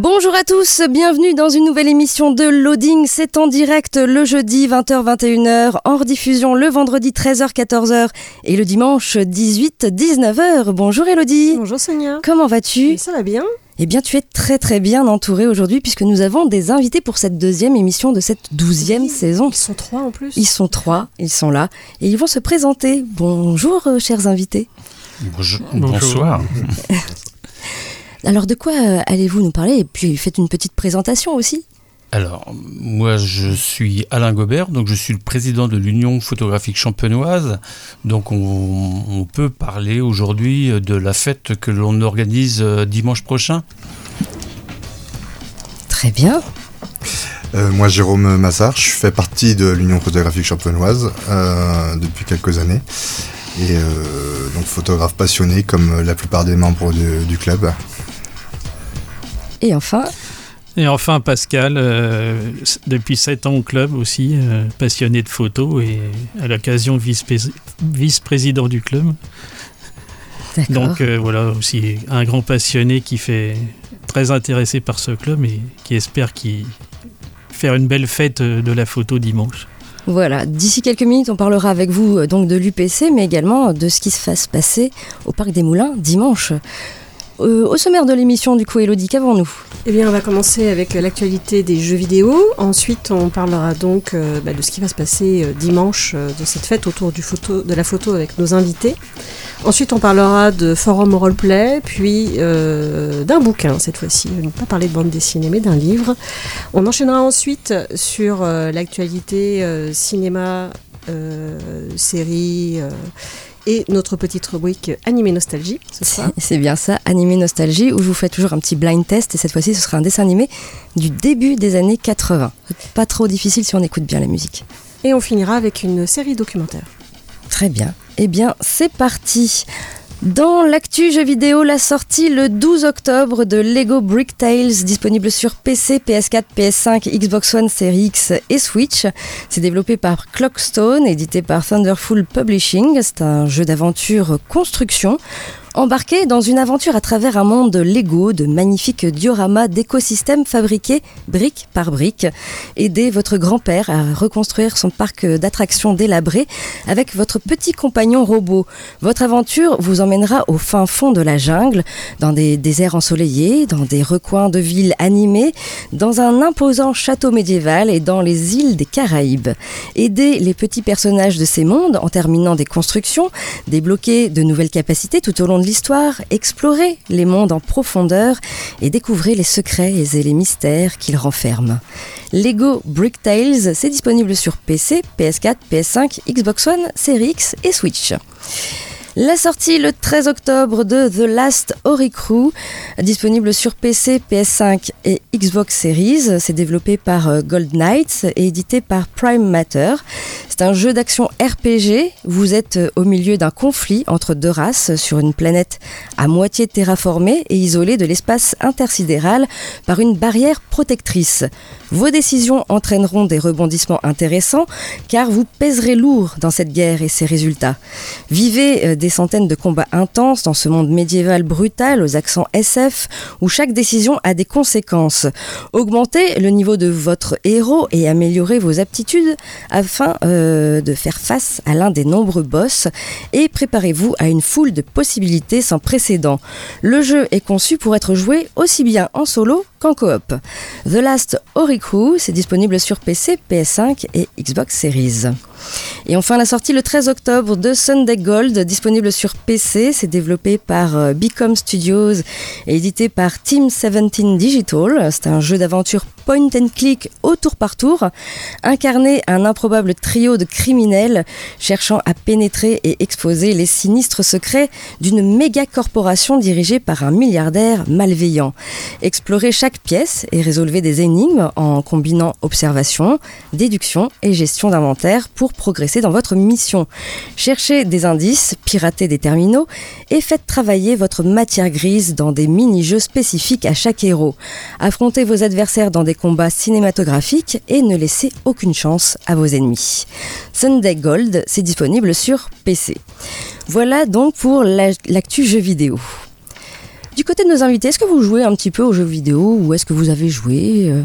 Bonjour à tous, bienvenue dans une nouvelle émission de Loading. C'est en direct le jeudi 20h-21h, en rediffusion le vendredi 13h-14h et le dimanche 18-19h. Bonjour Elodie. Bonjour Sonia. Comment vas-tu? Ça va bien eh bien, tu es très très bien entourée aujourd'hui puisque nous avons des invités pour cette deuxième émission de cette douzième oui, saison. Ils sont trois en plus. Ils sont trois, ils sont là et ils vont se présenter. Bonjour, euh, chers invités. Bonjour. Bonsoir. Alors, de quoi euh, allez-vous nous parler? Et puis, faites une petite présentation aussi. Alors, moi, je suis Alain Gobert, donc je suis le président de l'Union photographique champenoise. Donc, on, on peut parler aujourd'hui de la fête que l'on organise euh, dimanche prochain. Très bien. Euh, moi, Jérôme Massard, je fais partie de l'Union photographique champenoise euh, depuis quelques années. Et euh, donc, photographe passionné comme la plupart des membres de, du club. Et enfin Et enfin Pascal, euh, depuis 7 ans au club aussi, euh, passionné de photos et à l'occasion vice-président du club. Donc euh, voilà aussi un grand passionné qui fait très intéressé par ce club et qui espère qui faire une belle fête de la photo dimanche. Voilà, d'ici quelques minutes, on parlera avec vous donc de l'UPC, mais également de ce qui se va se passer au Parc des Moulins dimanche. Euh, au sommaire de l'émission, du coup, Elodie, qu'avons-nous? Eh bien, on va commencer avec l'actualité des jeux vidéo. Ensuite, on parlera donc euh, bah, de ce qui va se passer euh, dimanche de cette fête autour de la photo avec nos invités. Ensuite, on parlera de forum roleplay, puis d'un bouquin cette fois-ci. On ne pas parler de bande dessinée, mais d'un livre. On enchaînera ensuite sur l'actualité cinéma, série et notre petite rubrique Animé Nostalgie. C'est bien ça, Animé Nostalgie, où je vous fais toujours un petit blind test et cette fois-ci ce sera un dessin animé du début des années 80. Pas trop difficile si on écoute bien la musique. Et on finira avec une série documentaire. Très bien. Eh bien, c'est parti. Dans l'actu jeu vidéo, la sortie le 12 octobre de Lego Brick Tales, disponible sur PC, PS4, PS5, Xbox One, Series X et Switch. C'est développé par Clockstone, édité par Thunderful Publishing. C'est un jeu d'aventure construction. Embarqué dans une aventure à travers un monde Lego, de magnifiques dioramas d'écosystèmes fabriqués brique par brique. Aidez votre grand-père à reconstruire son parc d'attractions délabré avec votre petit compagnon robot. Votre aventure vous emmènera au fin fond de la jungle, dans des déserts ensoleillés, dans des recoins de villes animées, dans un imposant château médiéval et dans les îles des Caraïbes. Aidez les petits personnages de ces mondes en terminant des constructions, débloquer de nouvelles capacités tout au long l'histoire, explorez les mondes en profondeur et découvrez les secrets et les mystères qu'ils renferment. Lego Brick Tales, c'est disponible sur PC, PS4, PS5, Xbox One, Series X et Switch. La sortie le 13 octobre de The Last Ori Crew, disponible sur PC, PS5 et Xbox Series. C'est développé par Gold Knights et édité par Prime Matter. C'est un jeu d'action RPG. Vous êtes au milieu d'un conflit entre deux races sur une planète à moitié terraformée et isolée de l'espace intersidéral par une barrière protectrice. Vos décisions entraîneront des rebondissements intéressants car vous pèserez lourd dans cette guerre et ses résultats. Vivez des centaines de combats intenses dans ce monde médiéval brutal aux accents SF où chaque décision a des conséquences. Augmentez le niveau de votre héros et améliorez vos aptitudes afin euh, de faire face à l'un des nombreux boss et préparez-vous à une foule de possibilités sans précédent. Le jeu est conçu pour être joué aussi bien en solo qu'en coop. The Last Oriku, c'est disponible sur PC, PS5 et Xbox Series. Et enfin la sortie le 13 octobre de Sunday Gold, disponible sur PC, c'est développé par Become Studios et édité par Team 17 Digital. C'est un jeu d'aventure point and click au tour par tour. Incarnez un improbable trio de criminels cherchant à pénétrer et exposer les sinistres secrets d'une méga corporation dirigée par un milliardaire malveillant. Explorez chaque pièce et résolvez des énigmes en combinant observation, déduction et gestion d'inventaire pour progresser dans votre mission. Cherchez des indices, piratez des terminaux et faites travailler votre matière grise dans des mini-jeux spécifiques à chaque héros. Affrontez vos adversaires dans des combats cinématographiques et ne laissez aucune chance à vos ennemis. Sunday Gold, c'est disponible sur PC. Voilà donc pour l'actu jeu vidéo. Du côté de nos invités, est-ce que vous jouez un petit peu aux jeux vidéo ou est-ce que vous avez joué euh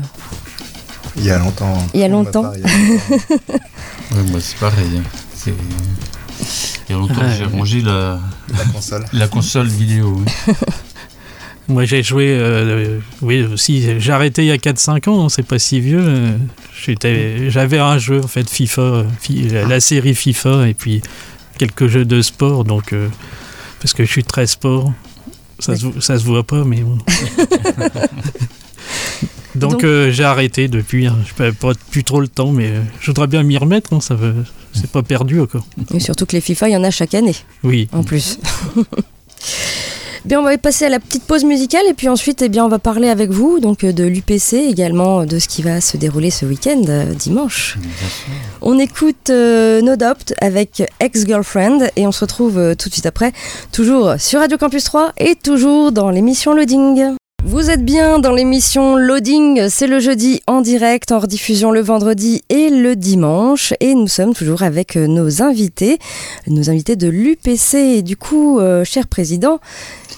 Il y a longtemps. Il y a longtemps. oui, moi c'est pareil. Il y a longtemps que j'ai rangé la... la console. la console vidéo. Oui. Moi j'ai joué, euh, oui aussi, j'ai arrêté il y a 4-5 ans, hein, c'est pas si vieux. Euh, j'avais un jeu en fait, FIFA, la série FIFA, et puis quelques jeux de sport, donc parce que je suis très sport. Ça, se, ça se voit pas, mais bon. Donc, euh, j'ai arrêté depuis. Hein. Je n'ai pas plus trop le temps, mais euh, je voudrais bien m'y remettre. Hein. Ça veut... C'est pas perdu encore. Et surtout que les FIFA, il y en a chaque année. Oui. En plus. Bien, on va passer à la petite pause musicale et puis ensuite, eh bien, on va parler avec vous donc euh, de l'UPC également de ce qui va se dérouler ce week-end dimanche. On écoute No Doubt avec Ex-Girlfriend et on se retrouve tout de suite après, toujours sur Radio Campus 3 et toujours dans l'émission Loading. Vous êtes bien dans l'émission Loading, c'est le jeudi en direct, en rediffusion le vendredi et le dimanche. Et nous sommes toujours avec euh, nos invités, nos invités de l'UPC. Et du coup, euh, cher président,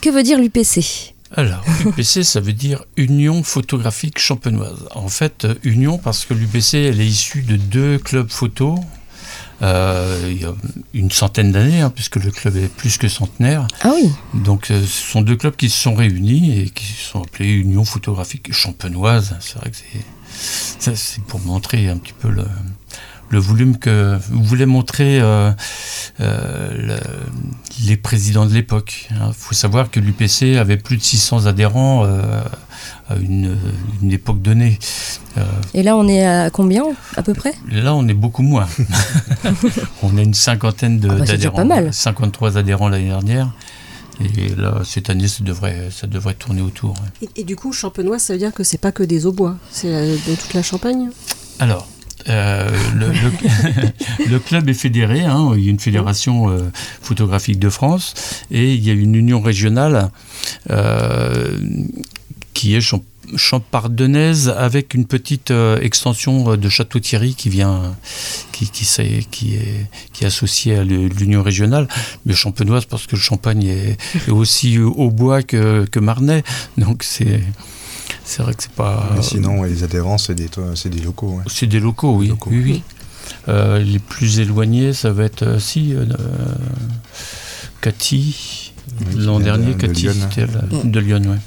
que veut dire l'UPC alors, l'UPC, ça veut dire Union photographique champenoise. En fait, euh, Union parce que l'UPC, elle est issue de deux clubs photo euh, il y a une centaine d'années, hein, puisque le club est plus que centenaire. Ah oui. Donc euh, ce sont deux clubs qui se sont réunis et qui se sont appelés Union photographique champenoise. C'est vrai que c'est pour montrer un petit peu le, le volume que voulait montrer euh, les présidents de l'époque. Il faut savoir que l'UPC avait plus de 600 adhérents à une, époque donnée. Et là, on est à combien à peu près? Là, on est beaucoup moins. on a une cinquantaine ah bah, d'adhérents. pas mal. 53 adhérents l'année dernière. Et là, cette année, ça devrait, ça devrait tourner autour. Et, du coup, champenois, ça veut dire que c'est pas que des aubois, c'est de toute la Champagne? Alors, euh, le, club est fédéré, hein, il y a une fédération euh, photographique de France et il y a une union régionale euh, qui est champardenaise avec une petite extension de Château-Thierry qui vient, qui, qui, est, qui, est, qui est associée à l'union régionale, mais champenoise parce que le champagne est, aussi au bois que, que Marnay, donc c'est c'est vrai que c'est pas. Mais sinon, les adhérents, c'est des, des locaux. C'est des locaux, oui. oui, oui. Euh, les plus éloignés, ça va être euh, si euh, Cathy. L'an dernier, Cathy, c'était de Lyon, oui.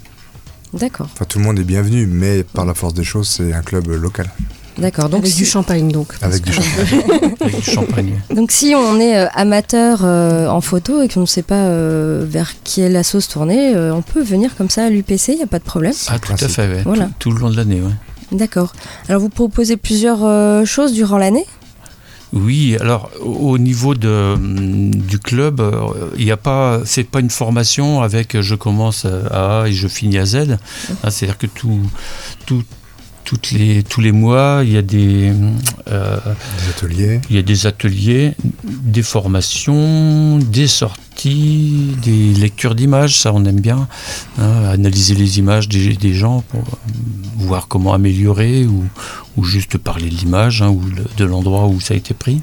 D'accord. Enfin, tout le monde est bienvenu, mais par la force des choses, c'est un club local. D'accord. Donc avec du champagne donc. Avec du champagne. avec du champagne. Donc si on est euh, amateur euh, en photo et qu'on ne sait pas euh, vers qui est la sauce tournée, on peut venir comme ça à l'UPC, il n'y a pas de problème. Ah tout à fait, Voilà. Tout, le long de l'année, oui. D'accord. Alors vous proposez plusieurs choses durant l'année? Oui, alors au niveau de, du club, il n'y a pas, c'est pas une formation avec je commence à A et je finis à Z. Hein, c'est-à-dire que tout, tout, les, tous les mois, il y a des, euh, ateliers. Il y a des ateliers, des formations, des sorties, des lectures d'images, ça on aime bien. Hein, analyser les images des, des, gens pour voir comment améliorer ou, ou juste parler de l'image hein, ou de l'endroit où ça a été pris.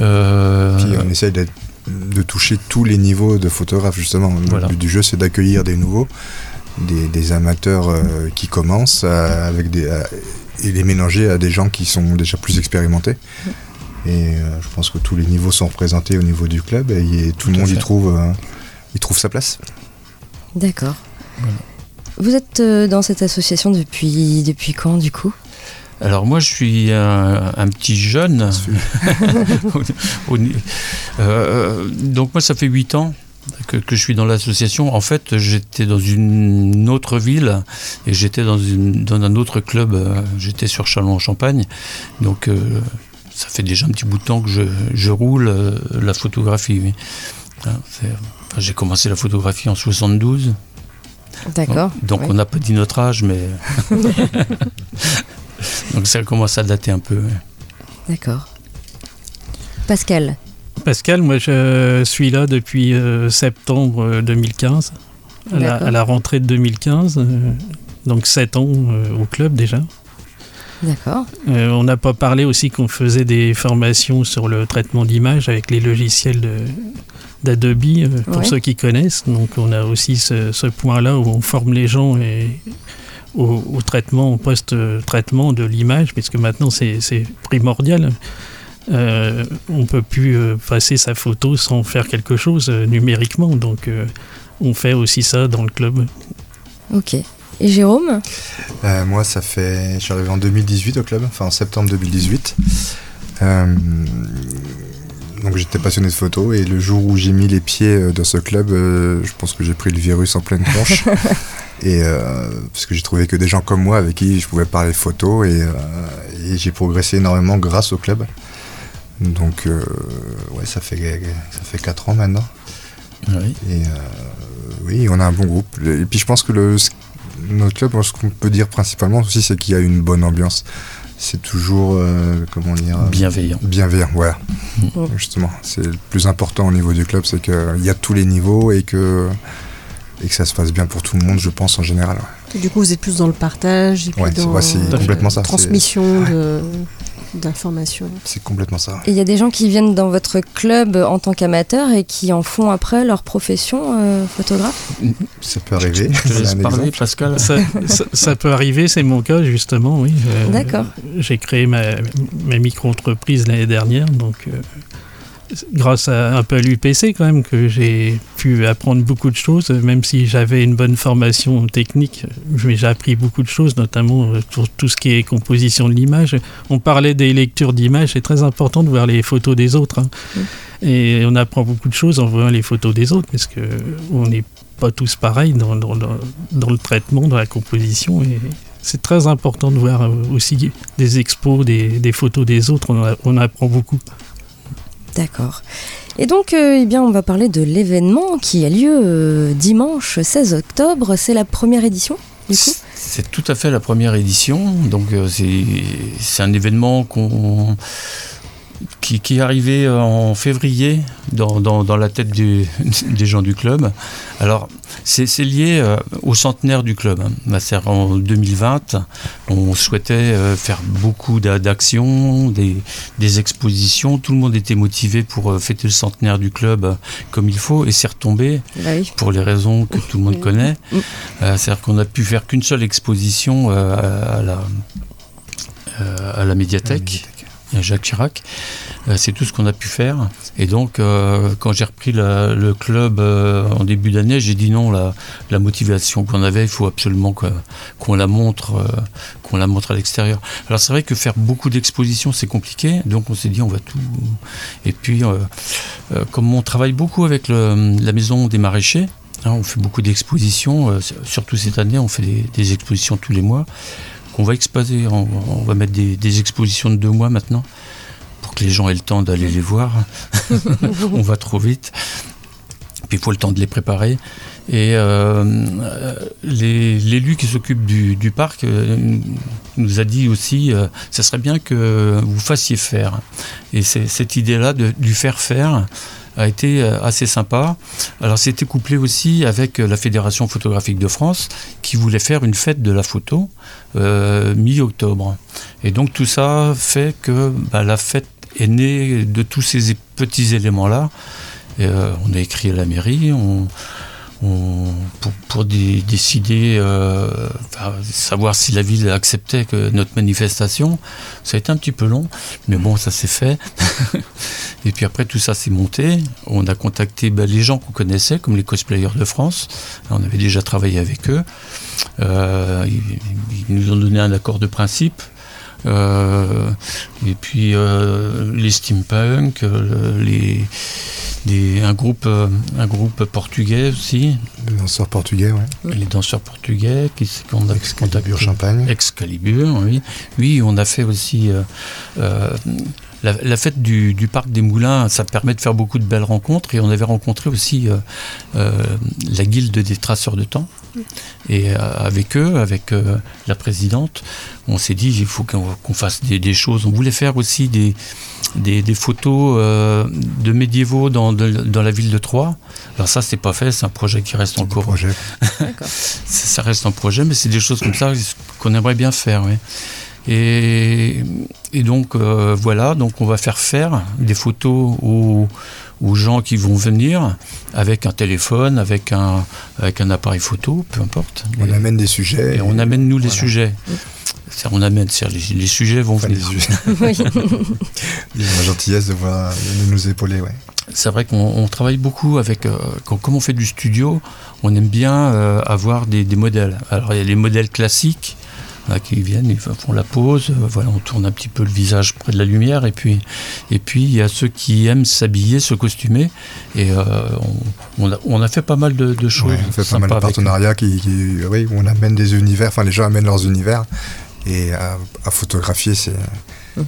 Euh, Puis on essaye de toucher tous les niveaux de photographes justement. Le but du jeu c'est d'accueillir des nouveaux des, amateurs euh, qui commencent avec des, et les mélanger à des gens qui sont déjà plus expérimentés. Et euh, je pense que tous les niveaux sont représentés au niveau du club et, tout, le monde y trouve, euh, trouve sa place. D'accord. Vous êtes dans cette association depuis, depuis quand du coup? Alors moi je suis un, petit jeune. donc moi ça fait 8 ans que, que je suis dans l'association. En fait, j'étais dans une autre ville et j'étais dans, une, dans un autre club. euh, J'étais sur Châlons-en-Champagne. Donc, euh, ça fait déjà un petit bout de temps que je, je roule euh, la photographie. oui. Hein, enfin, J'ai commencé la photographie en 72. D'accord. Donc, on n'a pas dit notre âge, mais. Donc, ça commence à dater un peu. D'accord. Pascal. Pascal, moi je suis là depuis euh, septembre euh, 2015, à la, D'accord. à la rentrée de 2015, euh, donc 7 ans euh, au club déjà. D'accord. Euh, on n'a pas parlé aussi qu'on faisait des formations sur le traitement d'image avec les logiciels d'Adobe, euh, pour Ouais. ceux qui connaissent. Donc on a aussi ce, ce point-là où on forme les gens et, au, au traitement, au post-traitement de l'image, puisque maintenant c'est primordial. Euh, on peut plus euh, passer sa photo sans faire quelque chose euh, numériquement, donc euh, on fait aussi ça dans le club. Ok. Et Jérôme? Euh, moi, ça fait. Je suis arrivé en 2018 au club, enfin en septembre 2018. Euh, donc j'étais passionné de photo et le jour où j'ai mis les pieds dans ce club, euh, je pense que j'ai pris le virus en pleine tronche. et euh, parce que j'ai trouvé que des gens comme moi avec qui je pouvais parler photo et, euh, et j'ai progressé énormément grâce au club. Donc euh, ouais, ça fait ça fait 4 ans maintenant. Oui. Et euh, oui, on a un bon groupe. Et puis je pense que le, notre club, ce qu'on peut dire principalement aussi, c'est qu'il y a une bonne ambiance. C'est toujours, euh, comment dire euh, Bienveillant. Bienveillant, voilà. Mm. Justement, c'est le plus important au niveau du club, c'est qu'il y a tous les niveaux et que, et que ça se passe bien pour tout le monde, je pense, en général. ouais. Du coup, vous êtes plus dans le partage et puis Ouais, dans ouais, la complètement ça, c'est- transmission de- d'informations. C'est complètement ça. Et il y a des gens qui viennent dans votre club en tant qu'amateurs et qui en font après leur profession euh, photographe? Ça peut arriver. Je te laisse parler, exemple. Pascal. Ça, ça- ça peut arriver, c'est mon cas justement, oui. Euh, D'accord. J'ai créé ma, ma micro-entreprise l'année dernière, donc euh, grâce à un peu à l'UPC quand même que j'ai pu apprendre beaucoup de choses, même si j'avais une bonne formation technique, mais j'ai appris beaucoup de choses, notamment euh, sur tout ce qui est composition de l'image. On parlait des lectures d'images, c'est très important de voir les photos des autres. hein. Et on apprend beaucoup de choses en voyant les photos des autres, parce que on n'est pas tous pareils dans, dans- dans- dans le traitement, dans la composition. Et c'est très important de voir euh, aussi des expos, des, des photos des autres. On, a- on apprend beaucoup. D'accord. Et donc, euh, eh bien, on va parler de l'événement qui a lieu euh, dimanche 16 octobre. C'est la première édition, du coup? C'est tout à fait la première édition. Donc euh, c'est c'est un événement qu'on qui, qui est arrivé en février dans, dans- dans la tête du- des gens du club. Alors, c'est lié euh, au centenaire du club. hein. Bah, c'est-à-dire en 2020, on souhaitait euh, faire beaucoup d'a- d'actions, des, des expositions. Tout le monde était motivé pour euh, fêter le centenaire du club euh, comme il faut, et c'est retombé Bah oui. pour les raisons que tout le monde connaît. Euh, C'est-à-dire qu'on a pu faire qu'une seule exposition euh, à, à la, euh, à la médiathèque. Jacques Chirac. Euh, c'est tout ce qu'on a pu faire. Et donc, euh, quand j'ai repris le club euh, en début d'année, j'ai dit non, la, motivation qu'on avait, il faut absolument qu'on la montre, qu'on la montre à l'extérieur. Alors c'est vrai que faire beaucoup d'expositions, c'est compliqué. Donc on s'est dit, on va tout. Et puis, comme on travaille beaucoup avec la maison des maraîchers, hein, on fait beaucoup d'expositions. surtout cette année, on fait des expositions tous les mois. Qu'on va exposer. On, on va mettre des, des expositions de deux mois maintenant pour que les gens aient le temps d'aller les voir. on va trop vite. Puis il faut le temps de les préparer. Et euh, l'élu qui s'occupe du, du parc euh, nous a dit aussi, euh, ça serait bien que vous fassiez faire. Et c'est cette idée-là de lui faire faire a été euh, assez sympa. Alors c'était couplé aussi avec euh, la Fédération photographique de France qui voulait faire une fête de la photo euh, mi-octobre. Et donc tout ça fait que bah, la fête est née de tous ces petits éléments-là. On a écrit à la mairie, on- pour, pour dé- décider, euh, savoir si la ville acceptait que notre manifestation. Ça a été un petit peu long, mais bon, ça s'est fait. Et puis après, tout ça s'est monté. On a contacté bah, les gens qu'on connaissait, comme les cosplayers de France. On avait déjà travaillé avec eux. Euh, ils nous ont donné un accord de principe. Et puis les steampunk, les un, groupe, euh, un groupe portugais aussi. Les danseurs portugais, oui. Les danseurs portugais qui qu'on a Excalibur Champagne. Excalibur, oui. Oui, on a fait aussi euh, euh, la, fête du, Parc des Moulins, ça permet de faire beaucoup de belles rencontres. Et on avait rencontré aussi la guilde des traceurs de temps. Et avec eux, avec la présidente, on s'est dit il faut qu'on fasse des, choses. On voulait faire aussi des, des, photos euh, de médiévaux dans, dans, la ville de Troyes. Alors ça, c'est pas fait, c'est un projet qui reste en cours. Projet. ça reste un projet, mais c'est des choses comme ça qu'on aimerait bien faire. Oui. Et, et, donc euh, voilà, donc on va faire faire des photos aux, aux, gens qui vont venir avec un téléphone, avec un, avec un appareil photo, peu importe. On amène des sujets. Et, on amène nous les sujets on amène, les, les, sujets vont venir. Les a la gentillesse de, voir, de nous épauler, ouais. C'est vrai qu'on travaille beaucoup avec, euh, comme on fait du studio, on aime bien euh, avoir des, modèles. Alors il y a les modèles classiques qui viennent, ils font la pause, euh, voilà, on tourne un petit peu le visage près de la lumière, et puis, et puis il y a ceux qui aiment s'habiller, se costumer, et on, on, a, fait pas mal de, choses. on fait pas mal de partenariats qui, oui, on amène des univers, enfin les gens amènent leurs univers, et à, photographier, c'est.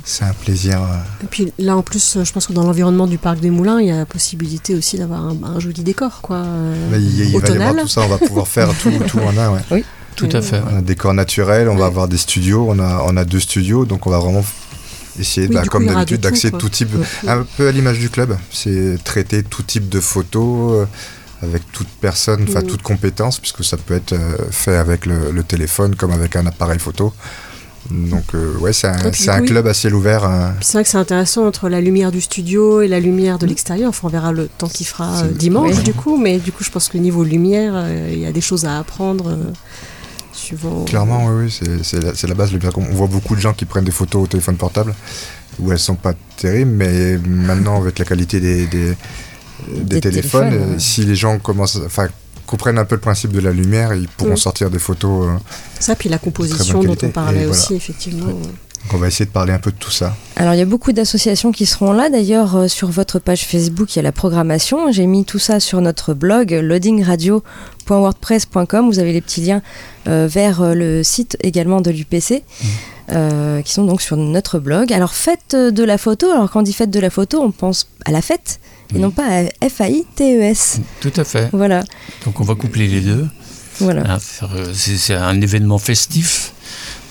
C'est un plaisir. Et puis là, en plus, je pense que dans l'environnement du parc des Moulins, il y a la possibilité aussi d'avoir un, joli décor, quoi. il, il va y avoir tout ça, on va pouvoir faire tout, tout en un, ouais. Oui, tout à fait. On a un décor naturel, on va avoir des studios, on a, on a deux studios, donc on va vraiment essayer, bah, comme d'habitude, d'accéder tout type, un peu à l'image du club, c'est traiter tout type de photos. Euh, avec toute personne, enfin mm. toute compétence, puisque ça peut être euh, fait avec le, téléphone comme avec un appareil photo. Donc euh, ouais, c'est un, club à ciel ouvert. Hein. C'est vrai que c'est intéressant entre la lumière du studio et la lumière de l'extérieur. Enfin, on verra le temps qu'il fera euh, dimanche du coup, mais du coup je pense que niveau lumière, il y a des choses à apprendre. Suivant... Clairement, oui, oui c'est la, la, base. On voit beaucoup de gens qui prennent des photos au téléphone portable où elles sont pas terribles, mais maintenant avec la qualité des des, téléphones. Euh, si les gens commencent, enfin, comprennent un peu le principe de la lumière, ils pourront mm. sortir des photos. Euh, ça, puis la composition dont on parlait aussi, effectivement. On va essayer de parler un peu de tout ça. Alors il y a beaucoup d'associations qui seront là. D'ailleurs, euh, sur votre page Facebook, il y a la programmation. J'ai mis tout ça sur notre blog loadingradio.wordpress.com. Vous avez les petits liens vers le site également de l'UPC. Mm. qui sont donc sur notre blog. Alors faites de la photo, alors quand on dit fête de la photo, on pense à la fête, et non pas à F-A-I-T-E-S. Tout à fait. Voilà. Donc on va coupler les deux. Voilà. Hein, euh, c'est un événement festif,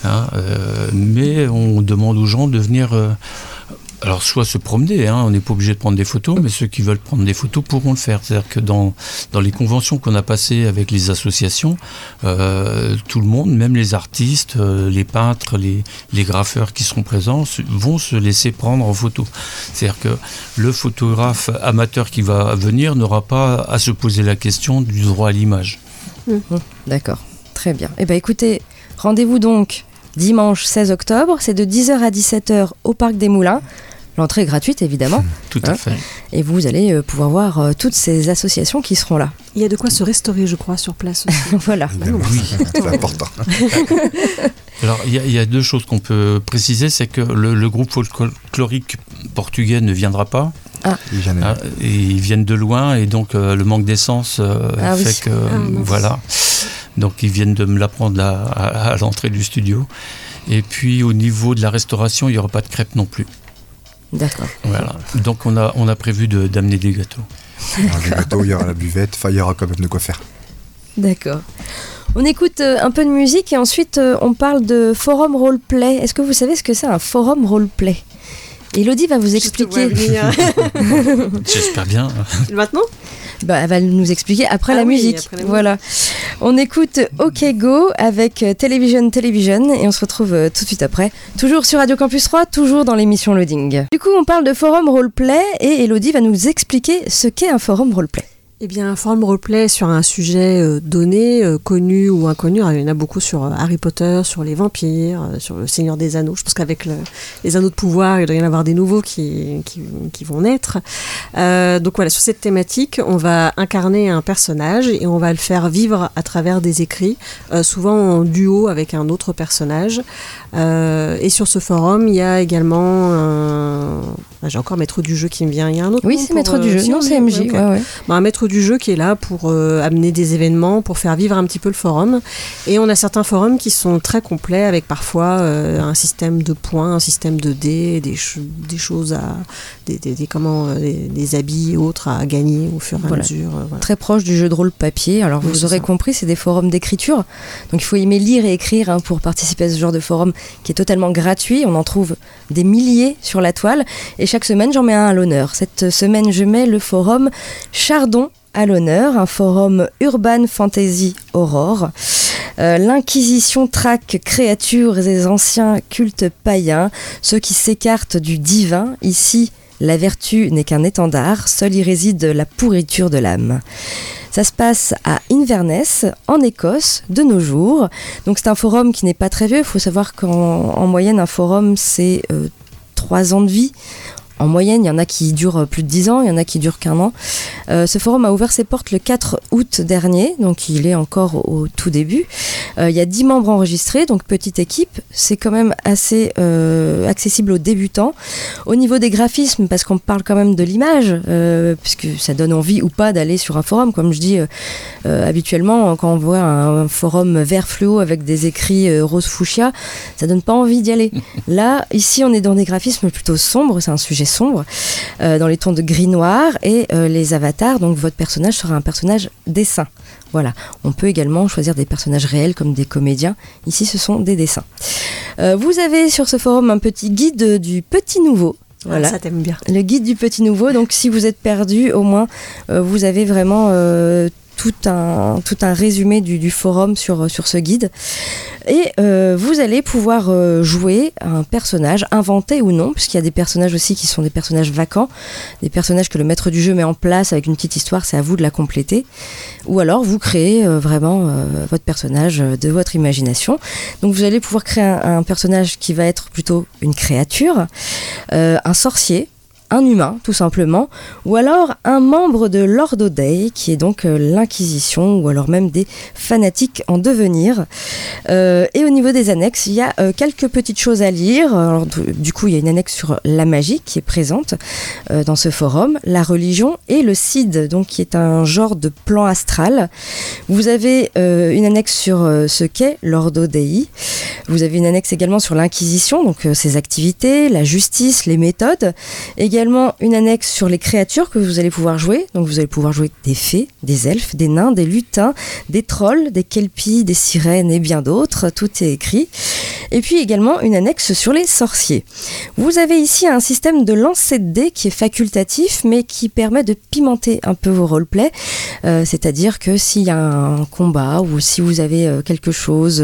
hein, euh, mais on demande aux gens de venir euh, alors soit se promener, hein, on n'est pas obligé de prendre des photos, mais ceux qui veulent prendre des photos pourront le faire. C'est-à-dire que dans, dans les conventions qu'on a passées avec les associations, euh, tout le monde, même les artistes, les peintres, les, les graffeurs qui seront présents, vont se laisser prendre en photo. C'est-à-dire que le photographe amateur qui va venir n'aura pas à se poser la question du droit à l'image. Mmh. D'accord, très bien. Eh bien écoutez, rendez-vous donc dimanche 16 octobre, c'est de 10h à 17h au Parc des Moulins. L'entrée est gratuite, évidemment. Tout à hein. fait. Et vous allez euh, pouvoir voir euh, toutes ces associations qui seront là. Il y a de quoi se restaurer, je crois, sur place aussi. voilà. oui, c'est important. Alors, il y, a deux choses qu'on peut préciser, c'est que le, groupe folklorique portugais ne viendra pas. Ah. ah ils, viennent de loin et donc euh, le manque d'essence ah fait que ah, voilà. Donc ils viennent de me l'apprendre à, à l'entrée du studio. Et puis au niveau de la restauration, il n'y aura pas de crêpes non plus. D'accord. Voilà. Donc on a, on a prévu d'amener des gâteaux. Alors, des gâteaux, il y aura la buvette, enfin il y aura quand même de quoi faire. D'accord. On écoute euh, un peu de musique et ensuite euh, on parle de forum roleplay. Est-ce que vous savez ce que c'est un forum roleplay? Elodie va vous expliquer. J'espère bien. Maintenant? Bah, elle va nous expliquer après, ah la, musique. Voilà. On écoute OK Go avec euh, Television Television et on se retrouve euh, tout de suite après. Toujours sur Radio Campus 3, toujours dans l'émission Loading. Du coup, on parle de forum roleplay et Elodie va nous expliquer ce qu'est un forum roleplay. Eh bien, un forum roleplay sur un sujet euh, donné, euh, connu ou inconnu. il y en a beaucoup sur euh, Harry Potter, sur les vampires, sur le Seigneur des Anneaux. Je pense qu'avec les Anneaux de pouvoir, il doit y en avoir des nouveaux qui, qui, vont naître. donc voilà, sur cette thématique, on va incarner un personnage et on va le faire vivre à travers des écrits, souvent en duo avec un autre personnage. et sur ce forum, il y a également un... Ah, j'ai encore maître du jeu qui me vient. Il y a un autre. Oui, c'est maître du jeu. Non, c'est MJ. Ouais, ouais. Bah, un maître du jeu qui est là pour euh, amener des événements, pour faire vivre un petit peu le forum. Et on a certains forums qui sont très complets avec parfois euh, un système de points, un système de dés, des, des choses à. des, des, comment, euh, des, habits et autres à gagner au fur et à mesure. Très proche du jeu de rôle papier. Alors vous aurez compris, c'est des forums d'écriture. Donc il faut aimer lire et écrire hein, pour participer à ce genre de forum qui est totalement gratuit. On en trouve des milliers sur la toile. Et chaque semaine, j'en mets un à l'honneur. Cette semaine, je mets le forum Chardon à l'honneur, un forum Urban Fantasy Aurore. Euh, L'Inquisition traque créatures et anciens cultes païens, ceux qui s'écartent du divin. Ici, la vertu n'est qu'un étendard, seul y réside la pourriture de l'âme. Ça se passe à Inverness, en Écosse, de nos jours. Donc c'est un forum qui n'est pas très vieux. Il faut savoir qu'en moyenne, un forum, c'est euh, trois ans de vie en moyenne, il y en a qui durent plus de 10 ans, il y en a qui durent qu'un an. Euh, ce forum a ouvert ses portes le 4 août dernier, donc il est encore au tout début. Euh, il y a 10 membres enregistrés, donc petite équipe. C'est quand même assez euh, accessible aux débutants. Au niveau des graphismes, parce qu'on parle quand même de l'image, puisque ça donne envie ou pas d'aller sur un forum. Comme je dis habituellement, quand on voit un, forum vert fluo avec des écrits rose fuchsia, ça donne pas envie d'y aller. Là, ici, on est dans des graphismes plutôt sombres, c'est un sujet sombre, euh, dans les tons de gris-noir, et euh, les avatars, donc votre personnage sera un personnage dessin. Voilà, on peut également choisir des personnages réels comme des comédiens. Ici, ce sont des dessins. Euh, vous avez sur ce forum un petit guide du petit nouveau. Ah, voilà. ça t'aime bien. Le guide du petit nouveau. Donc, si vous êtes perdu, au moins, vous avez vraiment tout un, résumé du, forum sur, ce guide. Et euh, vous allez pouvoir euh, jouer un personnage, inventé ou non, puisqu'il y a des personnages aussi qui sont des personnages vacants, des personnages que le maître du jeu met en place avec une petite histoire, c'est à vous de la compléter. Ou alors vous créez euh, vraiment votre personnage de votre imagination. Donc vous allez pouvoir créer un personnage qui va être plutôt une créature, un sorcier, un humain, tout simplement, ou alors un membre de l'Ordo Dei, qui est donc euh, l'Inquisition, ou alors même des fanatiques en devenir. Euh, et au niveau des annexes, il y a euh, quelques petites choses à lire. Alors, du coup, il y a une annexe sur la magie qui est présente dans ce forum, la religion et le CID, donc qui est un genre de plan astral. Vous avez une annexe sur ce qu'est l'Ordo Dei. Vous avez une annexe également sur l'Inquisition, donc ses activités, la justice, les méthodes. Une annexe sur les créatures que vous allez pouvoir jouer. Donc vous allez pouvoir jouer des fées, des elfes, des nains, des lutins, des trolls, des kelpies, des sirènes et bien d'autres. Tout est écrit. Et puis également une annexe sur les sorciers. Vous avez ici un système de lancer de dés qui est facultatif mais qui permet de pimenter un peu vos roleplays. Euh, c'est-à-dire que s'il y a un combat ou si vous avez euh, quelque chose,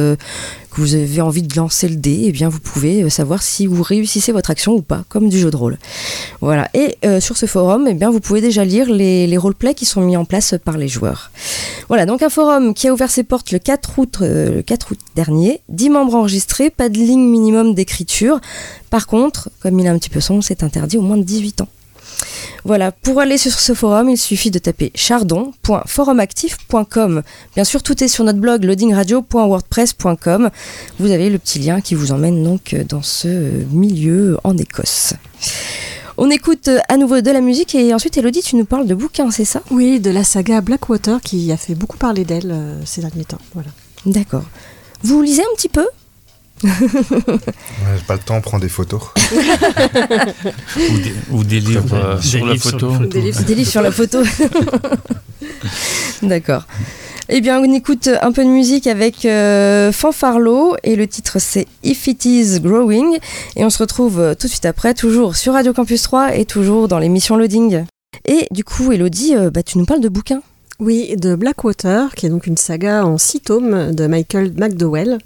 vous avez envie de lancer le dé, eh bien vous pouvez euh, savoir si vous réussissez votre action ou pas, comme du jeu de rôle. Voilà. Et euh, sur ce forum, eh bien vous pouvez déjà lire les, roleplays qui sont mis en place par les joueurs. Voilà, donc un forum qui a ouvert ses portes le 4 août, euh, le 4 août dernier, 10 membres enregistrés, pas de ligne minimum d'écriture. Par contre, comme il est un petit peu sombre, c'est interdit au moins de 18 ans. Voilà, pour aller sur ce forum, il suffit de taper chardon.forumactif.com. Bien sûr, tout est sur notre blog loadingradio.wordpress.com. Vous avez le petit lien qui vous emmène donc dans ce milieu en Écosse. On écoute à nouveau de la musique et ensuite Elodie, tu nous parles de bouquins, c'est ça? Oui, de la saga Blackwater qui a fait beaucoup parler d'elle euh, ces derniers temps. Voilà. D'accord. Vous lisez un petit peu? ouais, j'ai pas le temps, on prend des photos. ou, des, livres euh, sur, la photo. Des, livres, sur la photo. D'accord. Eh bien, on écoute un peu de musique avec euh, Fanfarlo et le titre c'est If It Is Growing. Et on se retrouve euh, tout de suite après, toujours sur Radio Campus 3 et toujours dans l'émission Loading. Et du coup, Elodie, bah, tu nous parles de bouquins. Oui, de Blackwater, qui est donc une saga en six tomes de Michael McDowell.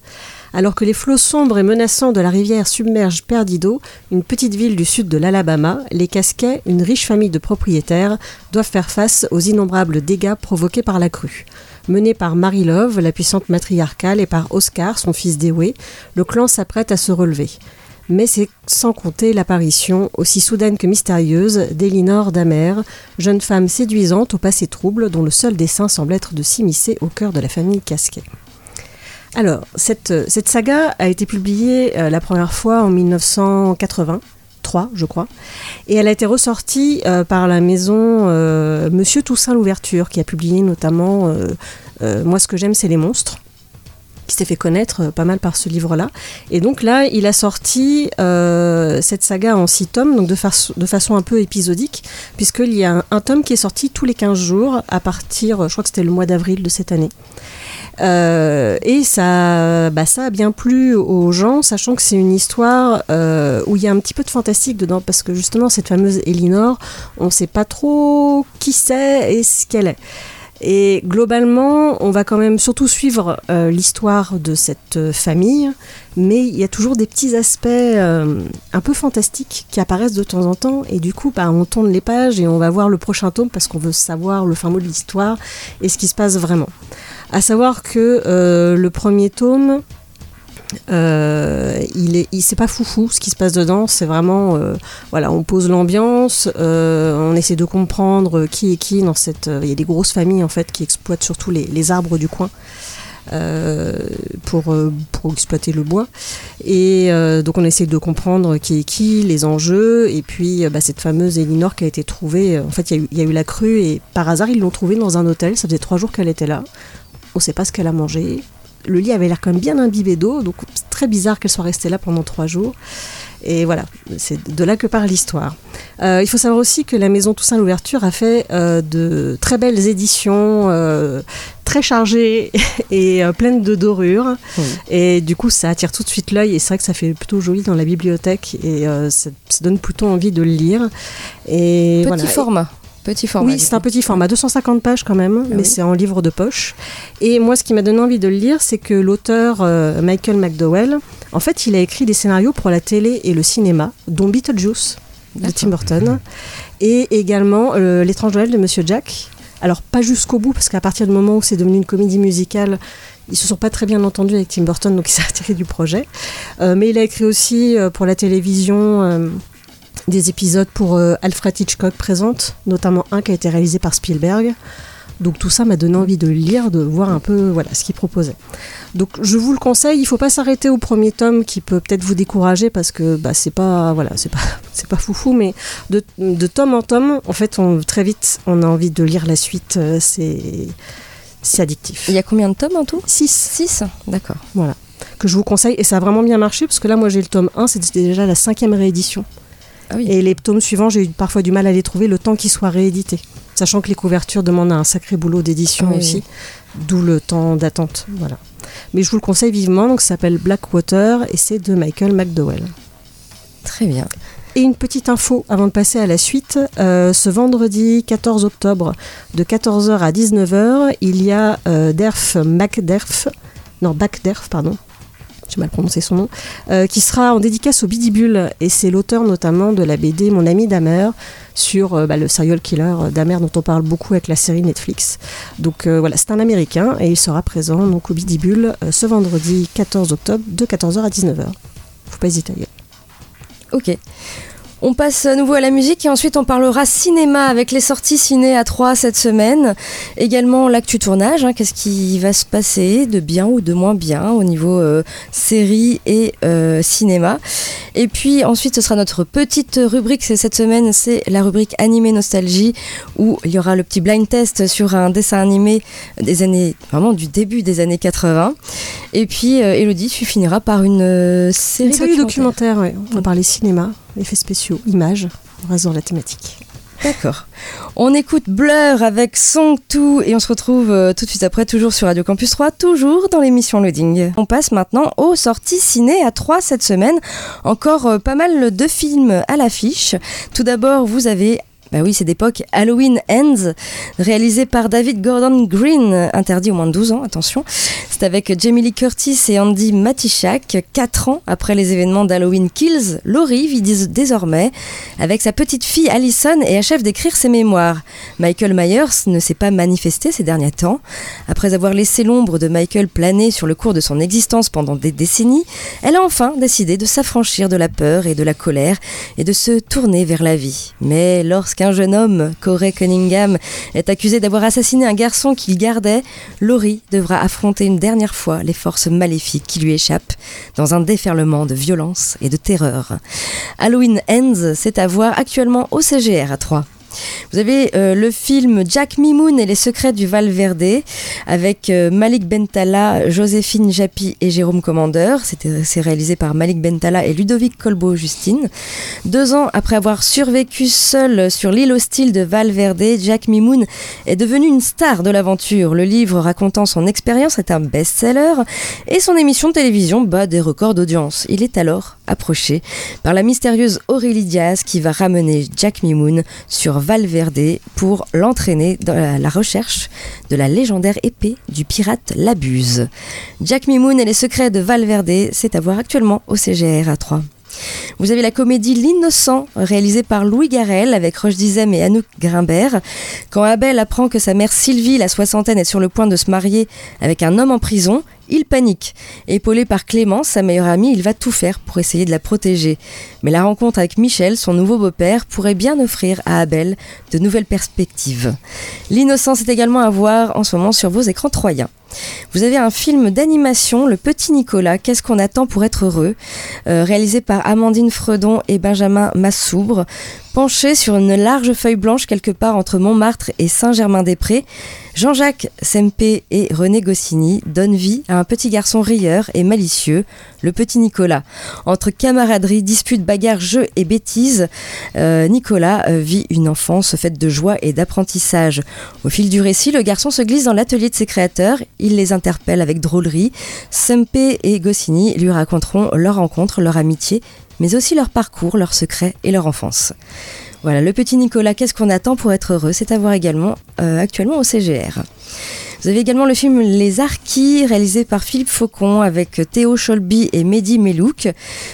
Alors que les flots sombres et menaçants de la rivière submergent Perdido, une petite ville du sud de l'Alabama, les Casquets, une riche famille de propriétaires, doivent faire face aux innombrables dégâts provoqués par la crue. Mené par Marie Love, la puissante matriarcale, et par Oscar, son fils Dewey, le clan s'apprête à se relever. Mais c'est sans compter l'apparition, aussi soudaine que mystérieuse, d'Elinor Damer, jeune femme séduisante au passé trouble dont le seul dessein semble être de s'immiscer au cœur de la famille Casquet. Alors, cette, cette saga a été publiée euh, la première fois en 1983, je crois, et elle a été ressortie euh, par la maison euh, Monsieur Toussaint l'Ouverture, qui a publié notamment euh, euh, Moi, ce que j'aime, c'est les monstres qui s'est fait connaître euh, pas mal par ce livre-là. Et donc là, il a sorti euh, cette saga en six tomes, donc de façon un peu épisodique, puisqu'il y a un, un tome qui est sorti tous les 15 jours à partir, je crois que c'était le mois d'avril de cette année. Euh, et ça, bah, ça a bien plu aux gens, sachant que c'est une histoire euh, où il y a un petit peu de fantastique dedans, parce que justement, cette fameuse Elinor, on ne sait pas trop qui c'est et ce qu'elle est. Et globalement, on va quand même surtout suivre euh, l'histoire de cette famille, mais il y a toujours des petits aspects un peu fantastiques qui apparaissent de temps en temps, et du coup, bah, on tourne les pages et on va voir le prochain tome parce qu'on veut savoir le fin mot de l'histoire et ce qui se passe vraiment. À savoir que euh, le premier tome, euh, il est, il c'est pas foufou ce qui se passe dedans. C'est vraiment, euh, voilà, on pose l'ambiance, on essaie de comprendre qui est qui dans cette. Il y a des grosses familles en fait qui exploitent surtout les, arbres du coin. pour, exploiter le bois. Et donc on essaie de comprendre qui est qui, les enjeux, et puis bah, cette fameuse Elinor qui a été trouvée, en fait il y a eu la crue, et par hasard ils l'ont trouvée dans un hôtel, ça faisait trois jours qu'elle était là, on ne sait pas ce qu'elle a mangé. Le lit avait l'air quand même bien imbibé d'eau, donc c'est très bizarre qu'elle soit restée là pendant trois jours. Et voilà, c'est de là que part l'histoire. Euh, il faut savoir aussi que la Maison Toussaint l'Ouverture a fait euh, de très belles éditions, euh, très chargées et pleines de dorures. Et du coup, ça attire tout de suite l'œil et c'est vrai que ça fait plutôt joli dans la bibliothèque et ça, ça donne plutôt envie de le lire. Et Petit voilà. format. Petit format. Oui, c'est un petit format, 250 pages quand même, mais oui. c'est en livre de poche. Et moi, ce qui m'a donné envie de le lire, c'est que l'auteur euh, Michael McDowell, en fait, il a écrit des scénarios pour la télé et le cinéma, dont Beetlejuice de Tim Burton, et également euh, L'étrange Noël de Monsieur Jack. Alors, pas jusqu'au bout, parce qu'à partir du moment où c'est devenu une comédie musicale, ils se sont pas très bien entendus avec Tim Burton, donc il s'est retiré du projet. Euh, mais il a écrit aussi pour la télévision des épisodes pour euh, Alfred Hitchcock présente, notamment un qui a été réalisé par Spielberg. Donc tout ça m'a donné envie de le lire, de voir un peu voilà ce qu'il proposait. Donc je vous le conseille, il faut pas s'arrêter au premier tome qui peut peut-être vous décourager parce que bah, c'est pas voilà c'est pas c'est pas foufou, mais de, de tome en tome, en fait, on, très vite on a envie de lire la suite. euh, C'est c'est addictif. Il y a combien de tomes en tout? 6. 6 D'accord. Voilà. Que je vous conseille et ça a vraiment bien marché parce que là moi j'ai le tome 1, c'était déjà la cinquième réédition. Ah oui. Et les tomes suivants, j'ai eu parfois du mal à les trouver le temps qu'ils soient réédités. Sachant que les couvertures demandent un sacré boulot d'édition Oui, aussi, oui. d'où le temps d'attente. Voilà. Mais je vous le conseille vivement, donc ça s'appelle Blackwater et c'est de Michael McDowell. Très bien. Et une petite info avant de passer à la suite. Euh, ce vendredi 14 octobre, de 14h à 19h, il y a euh, Derf MacDerf, non Bacderf, pardon, j'ai mal prononcé son nom, euh, qui sera en dédicace au Bidibule. Et c'est l'auteur notamment de la BD Mon ami Damer sur euh, bah, le serial killer Damer dont on parle beaucoup avec la série Netflix. Donc euh, voilà, c'est un Américain et il sera présent donc, au Bidibule euh, ce vendredi 14 octobre de 14h à 19h. Faut pas hésiter à y aller. Ok. On passe à nouveau à la musique et ensuite on parlera cinéma avec les sorties ciné à 3 cette semaine. Également l'actu tournage, hein, qu'est-ce qui va se passer de bien ou de moins bien au niveau euh, série et euh, cinéma. Et puis ensuite ce sera notre petite rubrique cette semaine, c'est la rubrique animé nostalgie où il y aura le petit blind test sur un dessin animé des années, vraiment du début des années 80. Et puis euh, Elodie, tu finiras par une série, Une série documentaire. documentaire, ouais. on va parler cinéma, effets spéciaux, images, on reste dans la thématique. D'accord. On écoute Blur avec Song 2 et on se retrouve euh, tout de suite après, toujours sur Radio Campus 3, toujours dans l'émission Loading. On passe maintenant aux sorties ciné à 3 cette semaine. Encore euh, pas mal de films à l'affiche. Tout d'abord, vous avez Bah oui, c'est d'époque Halloween Ends, réalisé par David Gordon Green, interdit au moins de 12 ans, attention. C'est avec Jamie Lee Curtis et Andy Matichak. Quatre ans après les événements d'Halloween Kills, Laurie vit désormais avec sa petite fille Allison et achève d'écrire ses mémoires. Michael Myers ne s'est pas manifesté ces derniers temps. Après avoir laissé l'ombre de Michael planer sur le cours de son existence pendant des décennies, elle a enfin décidé de s'affranchir de la peur et de la colère et de se tourner vers la vie. Mais lorsqu'un jeune homme, Corey Cunningham, est accusé d'avoir assassiné un garçon qu'il gardait, Laurie devra affronter une dernière fois les forces maléfiques qui lui échappent dans un déferlement de violence et de terreur. Halloween Ends, c'est à voir actuellement au CGR à 3. Vous avez euh, le film Jack Mimoun et les secrets du Val Verde avec euh, Malik Bentala, Joséphine Japy et Jérôme Commandeur. C'est réalisé par Malik Bentala et Ludovic Colbeau-Justine. Deux ans après avoir survécu seul sur l'île hostile de Val Verde, Jack Mimoun est devenu une star de l'aventure. Le livre racontant son expérience est un best-seller et son émission de télévision bat des records d'audience. Il est alors approché par la mystérieuse Aurélie Diaz qui va ramener Jack Mimoun sur Valverde pour l'entraîner dans la recherche de la légendaire épée du pirate Labuse. Jack Mimoun et les secrets de Valverde, c'est à voir actuellement au CGR à 3. Vous avez la comédie L'innocent, réalisée par Louis Garel avec Roche Dizem et Anouk Grimbert. Quand Abel apprend que sa mère Sylvie, la soixantaine, est sur le point de se marier avec un homme en prison, il panique. Épaulé par Clémence, sa meilleure amie, il va tout faire pour essayer de la protéger. Mais la rencontre avec Michel, son nouveau beau-père, pourrait bien offrir à Abel de nouvelles perspectives. L'innocence est également à voir en ce moment sur vos écrans troyens. Vous avez un film d'animation, Le Petit Nicolas, Qu'est-ce qu'on attend pour être heureux, euh, réalisé par Amandine Fredon et Benjamin Massoubre. Penché sur une large feuille blanche quelque part entre Montmartre et Saint-Germain-des-Prés, Jean-Jacques Sempé et René Goscinny donnent vie à un petit garçon rieur et malicieux, le petit Nicolas. Entre camaraderie, disputes, bagarres, jeux et bêtises, euh, Nicolas euh, vit une enfance faite de joie et d'apprentissage. Au fil du récit, le garçon se glisse dans l'atelier de ses créateurs, il les interpelle avec drôlerie. Sempé et Goscinny lui raconteront leur rencontre, leur amitié mais aussi leur parcours, leurs secrets et leur enfance. Voilà, le petit Nicolas, qu'est-ce qu'on attend pour être heureux? C'est à voir également euh, actuellement au CGR. Vous avez également le film Les Arquis, réalisé par Philippe Faucon avec Théo Cholby et Mehdi Melouk.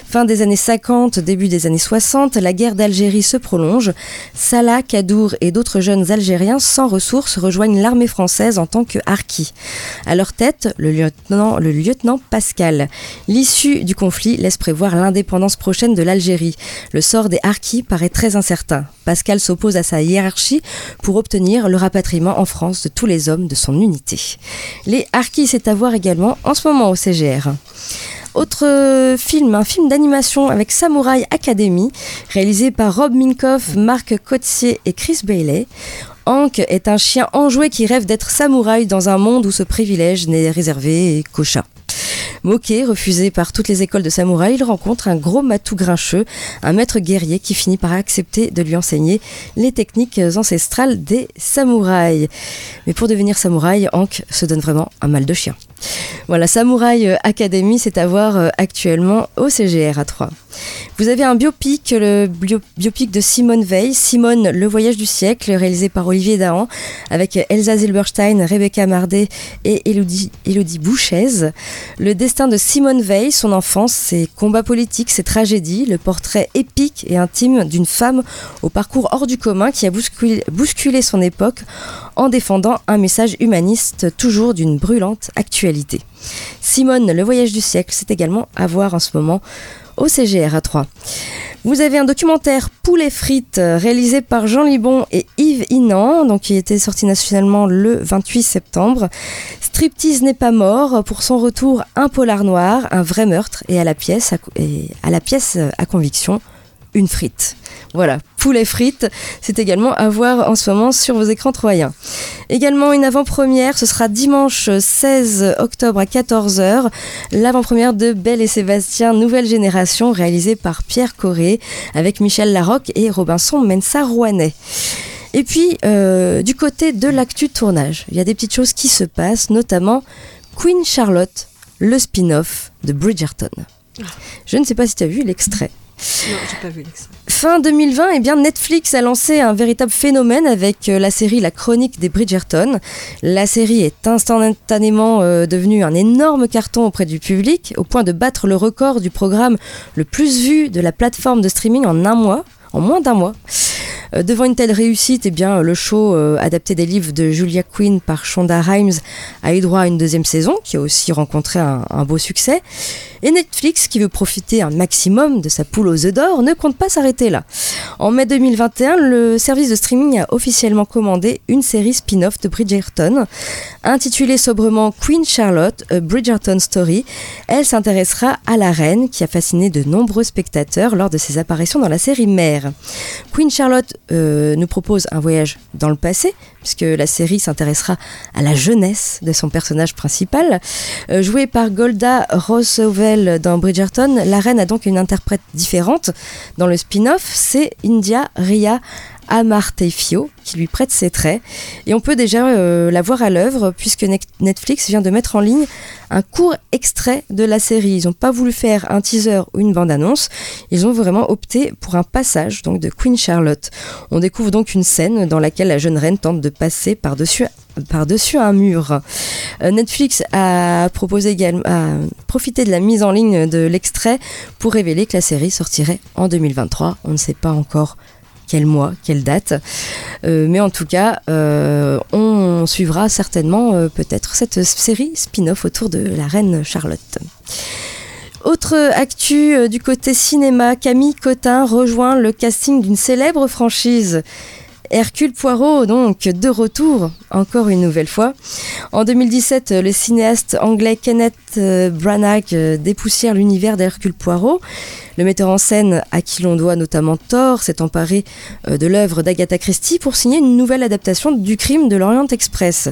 Fin des années 50, début des années 60, la guerre d'Algérie se prolonge. Salah, Kadour et d'autres jeunes Algériens sans ressources rejoignent l'armée française en tant que harkis. À leur tête, le lieutenant, le lieutenant Pascal. L'issue du conflit laisse prévoir l'indépendance prochaine de l'Algérie. Le sort des harkis paraît très incertain. Pascal s'oppose à sa hiérarchie pour obtenir le rapatriement en France de tous les hommes de son unité. Les Harkis, c'est à voir également en ce moment au CGR. Autre film, un film d'animation avec Samurai Academy, réalisé par Rob Minkoff, Marc Coetzee et Chris Bailey. Hank est un chien enjoué qui rêve d'être samouraï dans un monde où ce privilège n'est réservé qu'aux chats. Moqué, refusé par toutes les écoles de samouraï, il rencontre un gros matou grincheux, un maître guerrier qui finit par accepter de lui enseigner les techniques ancestrales des samouraïs. Mais pour devenir samouraï, Hank se donne vraiment un mal de chien. Voilà, Samouraï Academy, c'est à voir euh, actuellement au CGR à 3. Vous avez un biopic, le biopic de Simone Veil, Simone, le voyage du siècle, réalisé par Olivier Dahan, avec Elsa Zilberstein, Rebecca Mardet et Elodie, Elodie Bouchez. Le destin de Simone Veil, son enfance, ses combats politiques, ses tragédies, le portrait épique et intime d'une femme au parcours hors du commun qui a bousculé son époque en défendant un message humaniste toujours d'une brûlante actualité. Simone, le voyage du siècle, c'est également à voir en ce moment au CGR à 3. Vous avez un documentaire Poulet frites réalisé par Jean Libon et Yves Inan, donc qui était sorti nationalement le 28 septembre. Striptease n'est pas mort pour son retour un polar noir, un vrai meurtre et à la pièce et à la pièce à conviction une frite. Voilà, poulet frites, c'est également à voir en ce moment sur vos écrans troyens. Également une avant-première, ce sera dimanche 16 octobre à 14h, l'avant-première de Belle et Sébastien Nouvelle Génération, réalisée par Pierre Corré, avec Michel Larocque et Robinson Mensa Rouanet. Et puis, euh, du côté de l'actu tournage, il y a des petites choses qui se passent, notamment Queen Charlotte, le spin-off de Bridgerton. Je ne sais pas si tu as vu l'extrait. Fin 2020, eh bien Netflix a lancé un véritable phénomène avec euh, la série La Chronique des Bridgerton. La série est instantanément euh, devenue un énorme carton auprès du public, au point de battre le record du programme le plus vu de la plateforme de streaming en un mois, en moins d'un mois. Euh, devant une telle réussite, eh bien, le show euh, adapté des livres de Julia Quinn par Shonda Rhimes a eu droit à une deuxième saison qui a aussi rencontré un, un beau succès. Et Netflix, qui veut profiter un maximum de sa poule aux œufs d'or, ne compte pas s'arrêter là. En mai 2021, le service de streaming a officiellement commandé une série spin-off de Bridgerton, intitulée sobrement Queen Charlotte, A Bridgerton Story. Elle s'intéressera à la reine qui a fasciné de nombreux spectateurs lors de ses apparitions dans la série mère. Queen Charlotte euh, nous propose un voyage dans le passé, puisque la série s'intéressera à la jeunesse de son personnage principal. Euh, jouée par Golda Roosevelt dans Bridgerton, la reine a donc une interprète différente. Dans le spin-off, c'est India Ria Amartefio qui lui prête ses traits. Et on peut déjà euh, la voir à l'œuvre puisque Netflix vient de mettre en ligne un court extrait de la série. Ils n'ont pas voulu faire un teaser ou une bande-annonce. Ils ont vraiment opté pour un passage donc de Queen Charlotte. On découvre donc une scène dans laquelle la jeune reine tente de passer par-dessus un mur. Euh, Netflix a proposé également a profité de la mise en ligne de l'extrait pour révéler que la série sortirait en 2023. On ne sait pas encore quel mois, quelle date. Euh, mais en tout cas, euh, on suivra certainement euh, peut-être cette série spin-off autour de la reine Charlotte. Autre actu du côté cinéma, Camille Cotin rejoint le casting d'une célèbre franchise. Hercule Poirot, donc, de retour, encore une nouvelle fois. En 2017, le cinéaste anglais Kenneth Branagh dépoussière l'univers d'Hercule Poirot. Le metteur en scène, à qui l'on doit notamment Thor, s'est emparé de l'œuvre d'Agatha Christie pour signer une nouvelle adaptation du crime de l'Orient Express.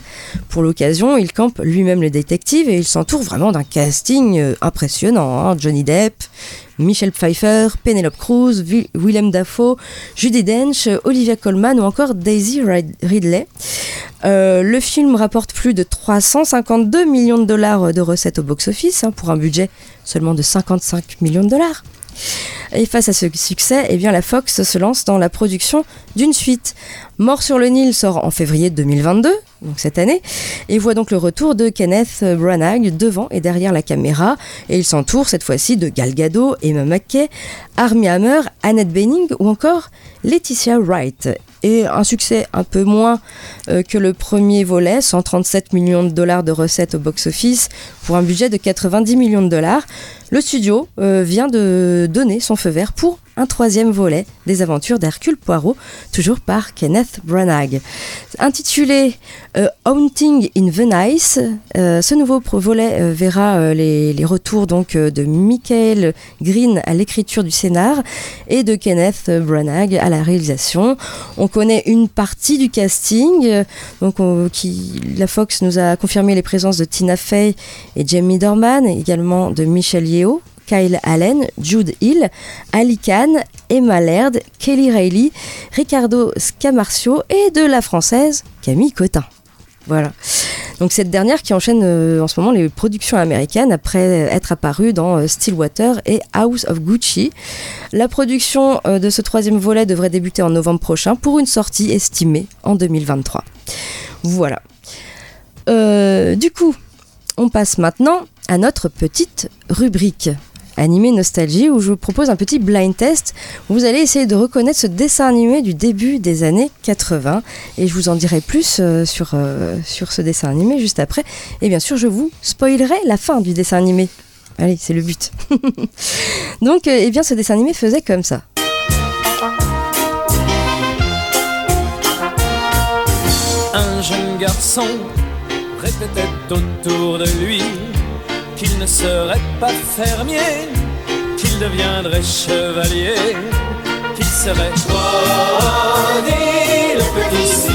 Pour l'occasion, il campe lui-même le détective et il s'entoure vraiment d'un casting impressionnant. Hein. Johnny Depp, Michel Pfeiffer, Penelope Cruz, Willem Dafoe, Judy Dench, Olivia Colman ou encore Daisy Ridley. Euh, le film rapporte plus de 352 millions de dollars de recettes au box-office hein, pour un budget seulement de 55 millions de dollars. Et face à ce succès, eh la Fox se lance dans la production d'une suite. Mort sur le Nil sort en février 2022, donc cette année, et voit donc le retour de Kenneth Branagh devant et derrière la caméra, et il s'entoure cette fois-ci de Gal Gadot, Emma McKay, Armie Hammer, Annette Bening ou encore Laetitia Wright. Et un succès un peu moins euh, que le premier volet, 137 millions de dollars de recettes au box-office pour un budget de 90 millions de dollars. Le studio euh, vient de donner son feu vert pour un troisième volet des aventures d'Hercule Poirot, toujours par Kenneth Branagh. Intitulé euh, Haunting in Venice, euh, ce nouveau volet euh, verra les, retours donc de Michael Green à l'écriture du scénar et de Kenneth Branagh à la réalisation. On connaît une partie du casting, donc la Fox nous a confirmé les présences de Tina Fey et Jamie Dorman, également de Michelle Yeoh Kyle Allen, Jude Hill, Ali Khan, Emma Laird, Kelly Reilly, Ricardo Scamarcio et de la française Camille Cotin. Voilà. Donc cette dernière qui enchaîne euh, en ce moment les productions américaines après être apparue dans euh, Stillwater et House of Gucci. La production euh, de ce troisième volet devrait débuter en novembre prochain pour une sortie estimée en 2023. Voilà. du coup, on passe maintenant à notre petite rubrique animé Nostalgie où je vous propose un petit blind test où vous allez essayer de reconnaître ce dessin animé du début des années 80 et je vous en dirai plus euh, sur, euh, sur ce dessin animé juste après et bien sûr je vous spoilerai la fin du dessin animé. Allez, c'est le but. Donc, euh, eh bien, ce dessin animé faisait comme ça. Un jeune garçon répétait autour de lui qu'il ne serait pas fermier, qu'il deviendrait chevalier, qu'il serait Roddy le petit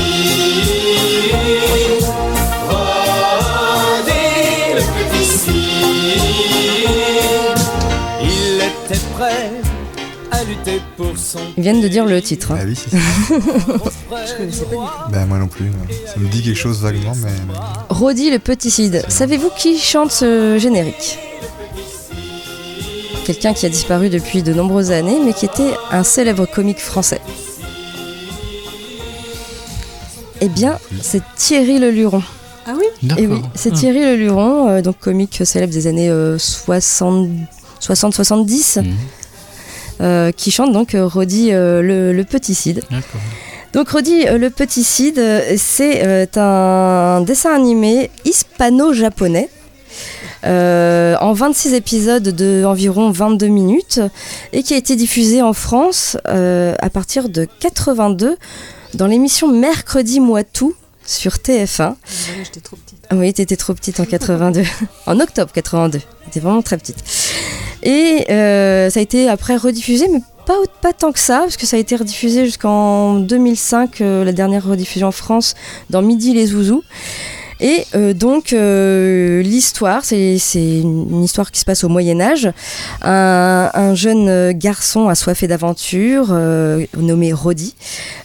le petit cire. Il était prêt lutter pour son. Ils viennent de dire le titre. hein. Ah oui, c'est ça. Ben moi non plus. non. Ça me dit quelque chose vaguement, mais. Roddy le Petit Cid. Savez-vous qui chante ce générique? Quelqu'un qui a disparu depuis de nombreuses années, mais qui était un célèbre comique français. Eh bien, c'est Thierry Leluron. Ah oui? Et oui, c'est Thierry Leluron, euh, donc comique célèbre des années 60-70, euh, qui chante donc euh, Roddy euh, le, le Petit Cid. Donc Roddy euh, le Petit Cid, euh, c'est euh, un dessin animé hispano-japonais. euh, en 26 épisodes de environ 22 minutes et qui a été diffusé en France euh, à partir de 82 dans l'émission Mercredi moi tout sur TF1. J'étais trop petite. Oui, t'étais trop petite en 82. en octobre 82. T'étais vraiment très petite. Et euh, ça a été après rediffusé, mais pas, pas tant que ça, parce que ça a été rediffusé jusqu'en 2005, euh, la dernière rediffusion en France, dans Midi les Zouzous. Et euh, donc euh, l'histoire, c'est une histoire qui se passe au Moyen Âge. Un, un jeune garçon assoiffé d'aventure, euh, nommé Rodi.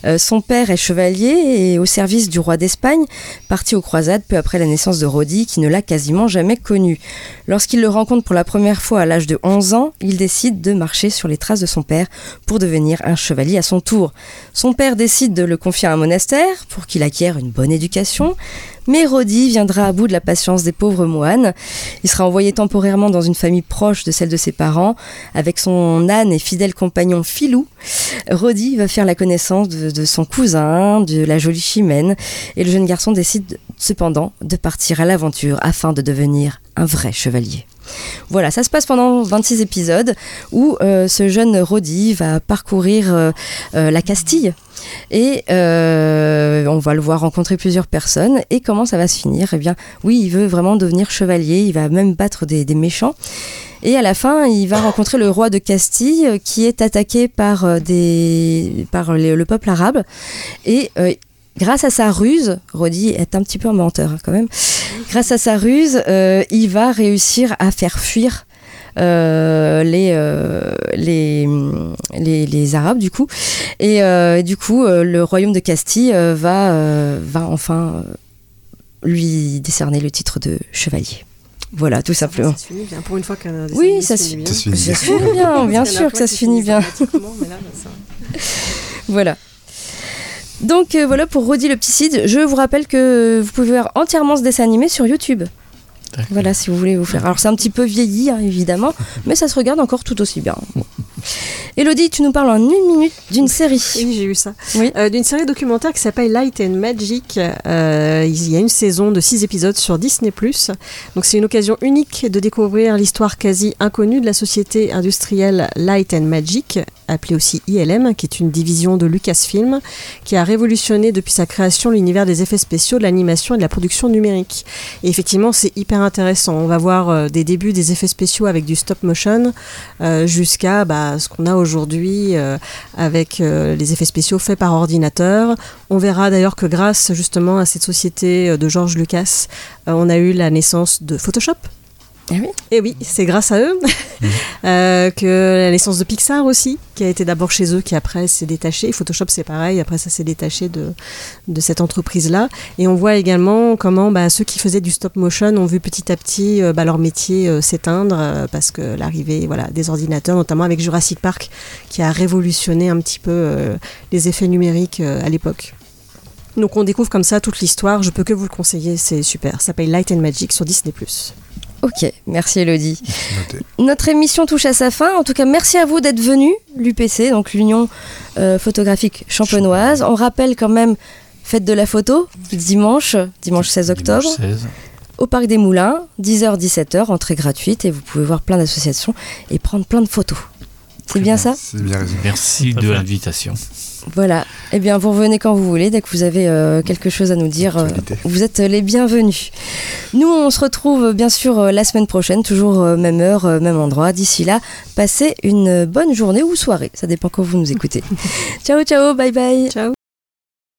Euh, son père est chevalier et au service du roi d'Espagne, parti aux croisades peu après la naissance de Rodi, qui ne l'a quasiment jamais connu. Lorsqu'il le rencontre pour la première fois à l'âge de 11 ans, il décide de marcher sur les traces de son père pour devenir un chevalier à son tour. Son père décide de le confier à un monastère pour qu'il acquiert une bonne éducation. Mais Rodi viendra à bout de la patience des pauvres moines. Il sera envoyé temporairement dans une famille proche de celle de ses parents, avec son âne et fidèle compagnon Filou. Rodi va faire la connaissance de, de son cousin, de la jolie Chimène, et le jeune garçon décide cependant de partir à l'aventure afin de devenir un vrai chevalier. Voilà, ça se passe pendant 26 épisodes où euh, ce jeune Rodi va parcourir euh, euh, la Castille et on va le voir rencontrer plusieurs personnes. Et comment ça va se finir? Eh bien, oui, il veut vraiment devenir chevalier, il va même battre des, méchants. Et à la fin, il va rencontrer le roi de Castille qui est attaqué par, le peuple arabe. Et grâce à sa ruse, Rodi est un petit peu un menteur hein, quand même, grâce à sa ruse, euh, il va réussir à faire fuir euh, les, euh, les, les, les Arabes du coup. Et euh, du coup, le royaume de Castille va, va enfin lui décerner le titre de chevalier. Voilà, tout simplement. Ça se finit bien. Pour une fois qu'un Oui, ça se finit bien. Ça se finit bien. bien, sûr que ça se finit bien. Voilà. Donc euh, voilà pour Roddy le Cid. Je vous rappelle que vous pouvez voir entièrement ce dessin animé sur YouTube. Voilà, si vous voulez vous faire. Alors c'est un petit peu vieilli, hein, évidemment, mais ça se regarde encore tout aussi bien. Elodie, tu nous parles en une minute d'une série. Oui, j'ai eu ça. Oui. Euh, D'une série documentaire qui s'appelle Light and Magic. Euh, il y a une saison de 6 épisodes sur Disney+. Donc c'est une occasion unique de découvrir l'histoire quasi inconnue de la société industrielle Light and Magic, appelée aussi ILM, qui est une division de Lucasfilm, qui a révolutionné depuis sa création l'univers des effets spéciaux, de l'animation et de la production numérique. Et effectivement, c'est hyper intéressant. On va voir euh, des débuts des effets spéciaux avec du stop motion euh, jusqu'à bah, ce qu'on a aujourd'hui euh, avec euh, les effets spéciaux faits par ordinateur. On verra d'ailleurs que grâce justement à cette société euh, de George Lucas, on a eu la naissance de Photoshop. Eh oui. Et oui, c'est grâce à eux Euh, que la naissance de Pixar aussi, qui a été d'abord chez eux, qui après s'est détaché. Photoshop, c'est pareil, après ça s'est détaché de, de cette entreprise-là. Et on voit également comment bah, ceux qui faisaient du stop motion ont vu petit à petit euh, bah, leur métier euh, s'éteindre parce que l'arrivée voilà, des ordinateurs, notamment avec Jurassic Park, qui a révolutionné un petit peu les effets numériques à l'époque. Donc on découvre comme ça toute l'histoire, je peux que vous le conseiller, c'est super. Ça s'appelle Light and Magic sur Disney+. Ok, merci Elodie. Noté. Notre émission touche à sa fin. En tout cas, merci à vous d'être venus, l'UPC, donc l'Union euh, photographique champenoise. On rappelle quand même, fête de la photo, dimanche, dimanche 16 octobre, Dimanche 16. au Parc des Moulins, 10h-17h, entrée gratuite, et vous pouvez voir plein d'associations et prendre plein de photos. C'est bien ça? C'est bien résumé. Merci de l'invitation. Voilà. Eh bien, vous revenez quand vous voulez, dès que vous avez euh, quelque chose à nous dire. euh, vous êtes les bienvenus. Nous, on se retrouve euh, bien sûr euh, la semaine prochaine, toujours euh, même heure, euh, même endroit. D'ici là, passez une bonne journée ou soirée. Ça dépend quand vous nous écoutez. ciao, ciao, bye bye. Ciao